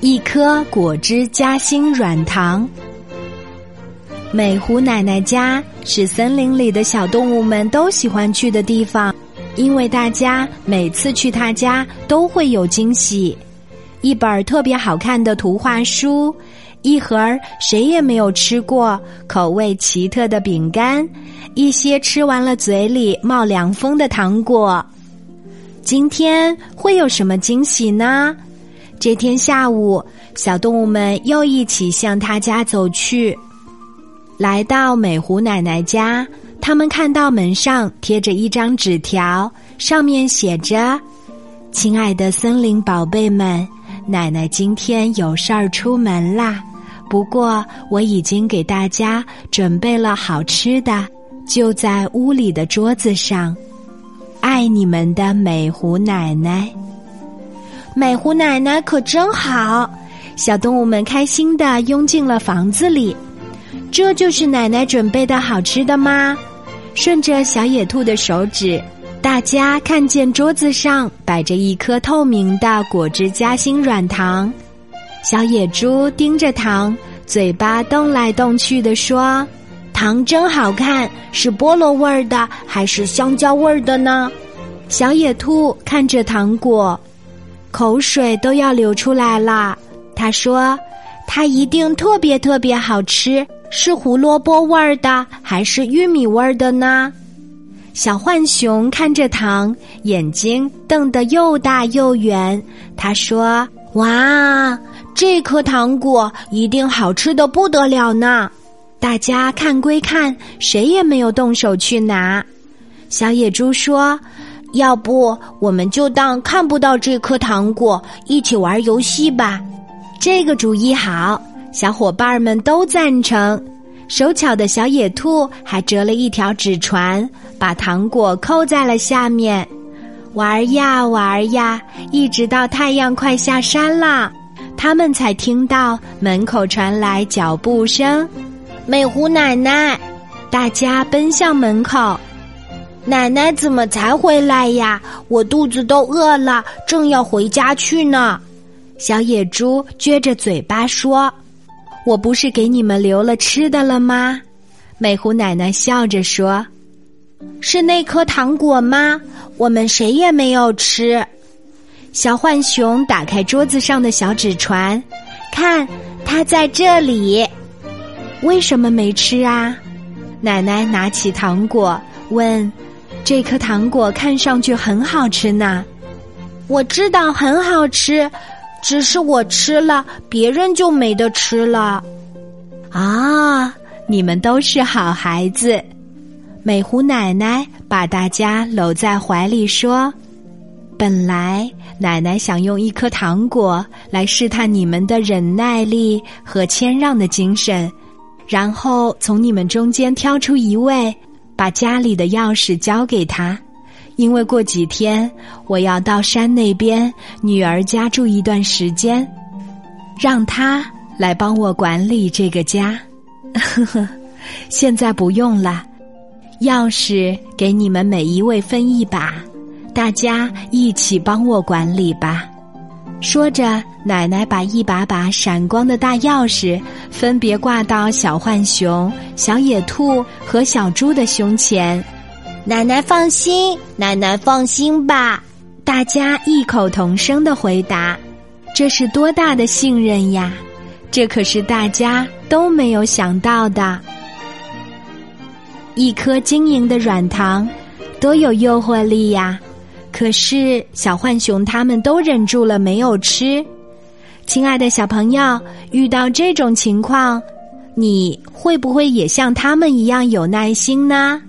一颗果汁夹心软糖。美湖奶奶家是森林里的小动物们都喜欢去的地方，因为大家每次去她家都会有惊喜：一本特别好看的图画书，一盒谁也没有吃过、口味奇特的饼干，一些吃完了嘴里冒凉风的糖果。今天会有什么惊喜呢？这天下午，小动物们又一起向他家走去。来到美湖奶奶家，他们看到门上贴着一张纸条，上面写着：“亲爱的森林宝贝们，奶奶今天有事儿出门啦。不过我已经给大家准备了好吃的，就在屋里的桌子上。爱你们的美湖奶奶。”美湖奶奶可真好，小动物们开心的拥进了房子里。这就是奶奶准备的好吃的吗？顺着小野兔的手指，大家看见桌子上摆着一颗透明的果汁夹心软糖。小野猪盯着糖，嘴巴动来动去的说：“糖真好看，是菠萝味儿的还是香蕉味儿的呢？”小野兔看着糖果。口水都要流出来了。他说：“它一定特别特别好吃，是胡萝卜味儿的还是玉米味儿的呢？”小浣熊看着糖，眼睛瞪得又大又圆。他说：“哇，这颗糖果一定好吃的不得了呢！”大家看归看，谁也没有动手去拿。小野猪说。要不，我们就当看不到这颗糖果，一起玩游戏吧。这个主意好，小伙伴们都赞成。手巧的小野兔还折了一条纸船，把糖果扣在了下面。玩呀玩呀，一直到太阳快下山了，他们才听到门口传来脚步声。美湖奶奶，大家奔向门口。奶奶怎么才回来呀？我肚子都饿了，正要回家去呢。小野猪撅着嘴巴说：“我不是给你们留了吃的了吗？”美湖奶奶笑着说：“是那颗糖果吗？我们谁也没有吃。”小浣熊打开桌子上的小纸船，看，它在这里。为什么没吃啊？奶奶拿起糖果问。这颗糖果看上去很好吃呢，我知道很好吃，只是我吃了，别人就没得吃了。啊，你们都是好孩子！美湖奶奶把大家搂在怀里说：“本来奶奶想用一颗糖果来试探你们的忍耐力和谦让的精神，然后从你们中间挑出一位。”把家里的钥匙交给他，因为过几天我要到山那边女儿家住一段时间，让他来帮我管理这个家。呵呵，现在不用了，钥匙给你们每一位分一把，大家一起帮我管理吧。说着，奶奶把一把把闪光的大钥匙分别挂到小浣熊、小野兔和小猪的胸前。奶奶放心，奶奶放心吧！大家异口同声的回答：“这是多大的信任呀！这可是大家都没有想到的。一颗晶莹的软糖，多有诱惑力呀！”可是，小浣熊他们都忍住了没有吃。亲爱的小朋友，遇到这种情况，你会不会也像他们一样有耐心呢？